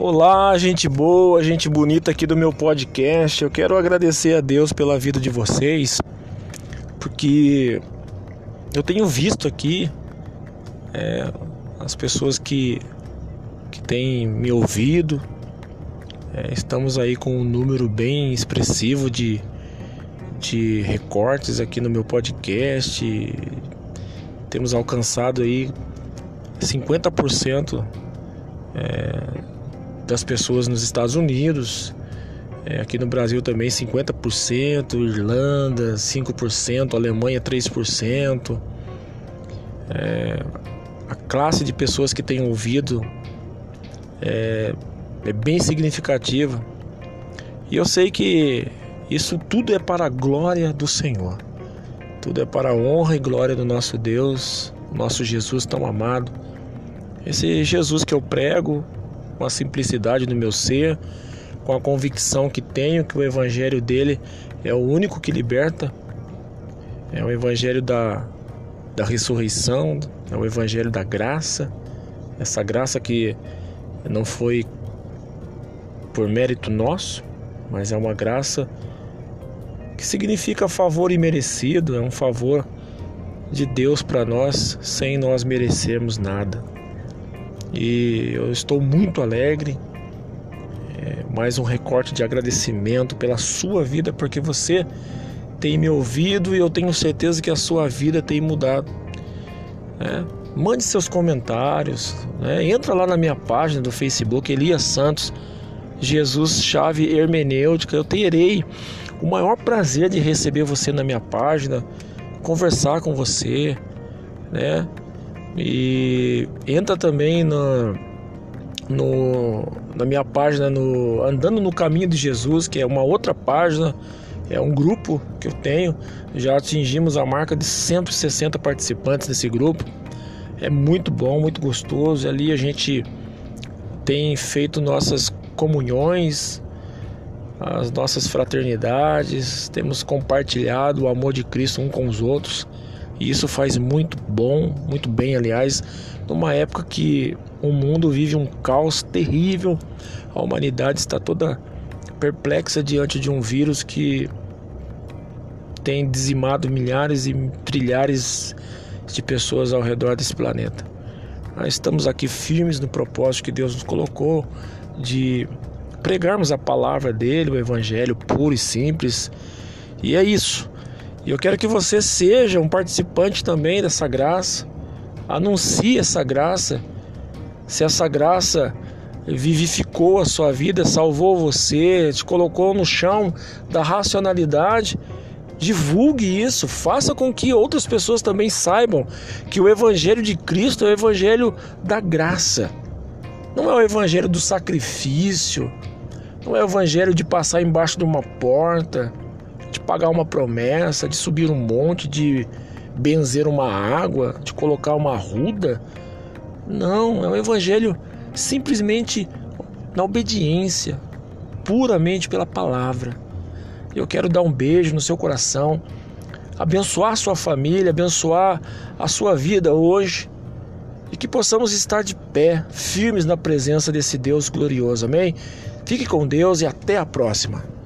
Olá, gente boa, gente bonita aqui do meu podcast. Eu quero agradecer a Deus pela vida de vocês, porque eu tenho visto aqui é, as pessoas que, que têm me ouvido. É, estamos aí com um número bem expressivo de, de recortes aqui no meu podcast. Temos alcançado aí 50% é, das pessoas nos Estados Unidos. É, aqui no Brasil também 50%, Irlanda 5%, Alemanha 3%. É, a classe de pessoas que tem ouvido é, é bem significativa. E eu sei que isso tudo é para a glória do Senhor. Tudo é para a honra e glória do nosso Deus, nosso Jesus tão amado. Esse Jesus que eu prego, com a simplicidade do meu ser, com a convicção que tenho que o evangelho dele é o único que liberta, é o evangelho da, da ressurreição, é o evangelho da graça, essa graça que não foi por mérito nosso, mas é uma graça que significa favor imerecido, é um favor de Deus para nós sem nós merecermos nada. E eu estou muito alegre. É, mais um recorte de agradecimento pela sua vida, porque você tem me ouvido e eu tenho certeza que a sua vida tem mudado. É, mande seus comentários, né? entra lá na minha página do Facebook, Elias Santos, Jesus Chave Hermenêutica. Eu terei o maior prazer de receber você na minha página, conversar com você, né? E entra também na, no, na minha página no Andando no Caminho de Jesus, que é uma outra página, é um grupo que eu tenho. Já atingimos a marca de 160 participantes desse grupo. É muito bom, muito gostoso. Ali a gente tem feito nossas comunhões, as nossas fraternidades, temos compartilhado o amor de Cristo um com os outros. E isso faz muito bom, muito bem, aliás, numa época que o mundo vive um caos terrível, a humanidade está toda perplexa diante de um vírus que tem dizimado milhares e trilhares de pessoas ao redor desse planeta. Nós estamos aqui firmes no propósito que Deus nos colocou de pregarmos a palavra dele, o evangelho puro e simples. E é isso. E eu quero que você seja um participante também dessa graça. Anuncie essa graça. Se essa graça vivificou a sua vida, salvou você, te colocou no chão da racionalidade, divulgue isso, faça com que outras pessoas também saibam que o evangelho de Cristo é o evangelho da graça. Não é o evangelho do sacrifício, não é o evangelho de passar embaixo de uma porta de pagar uma promessa, de subir um monte, de benzer uma água, de colocar uma ruda. Não, é um evangelho simplesmente na obediência, puramente pela palavra. Eu quero dar um beijo no seu coração, abençoar sua família, abençoar a sua vida hoje e que possamos estar de pé, firmes na presença desse Deus glorioso. Amém? Fique com Deus e até a próxima.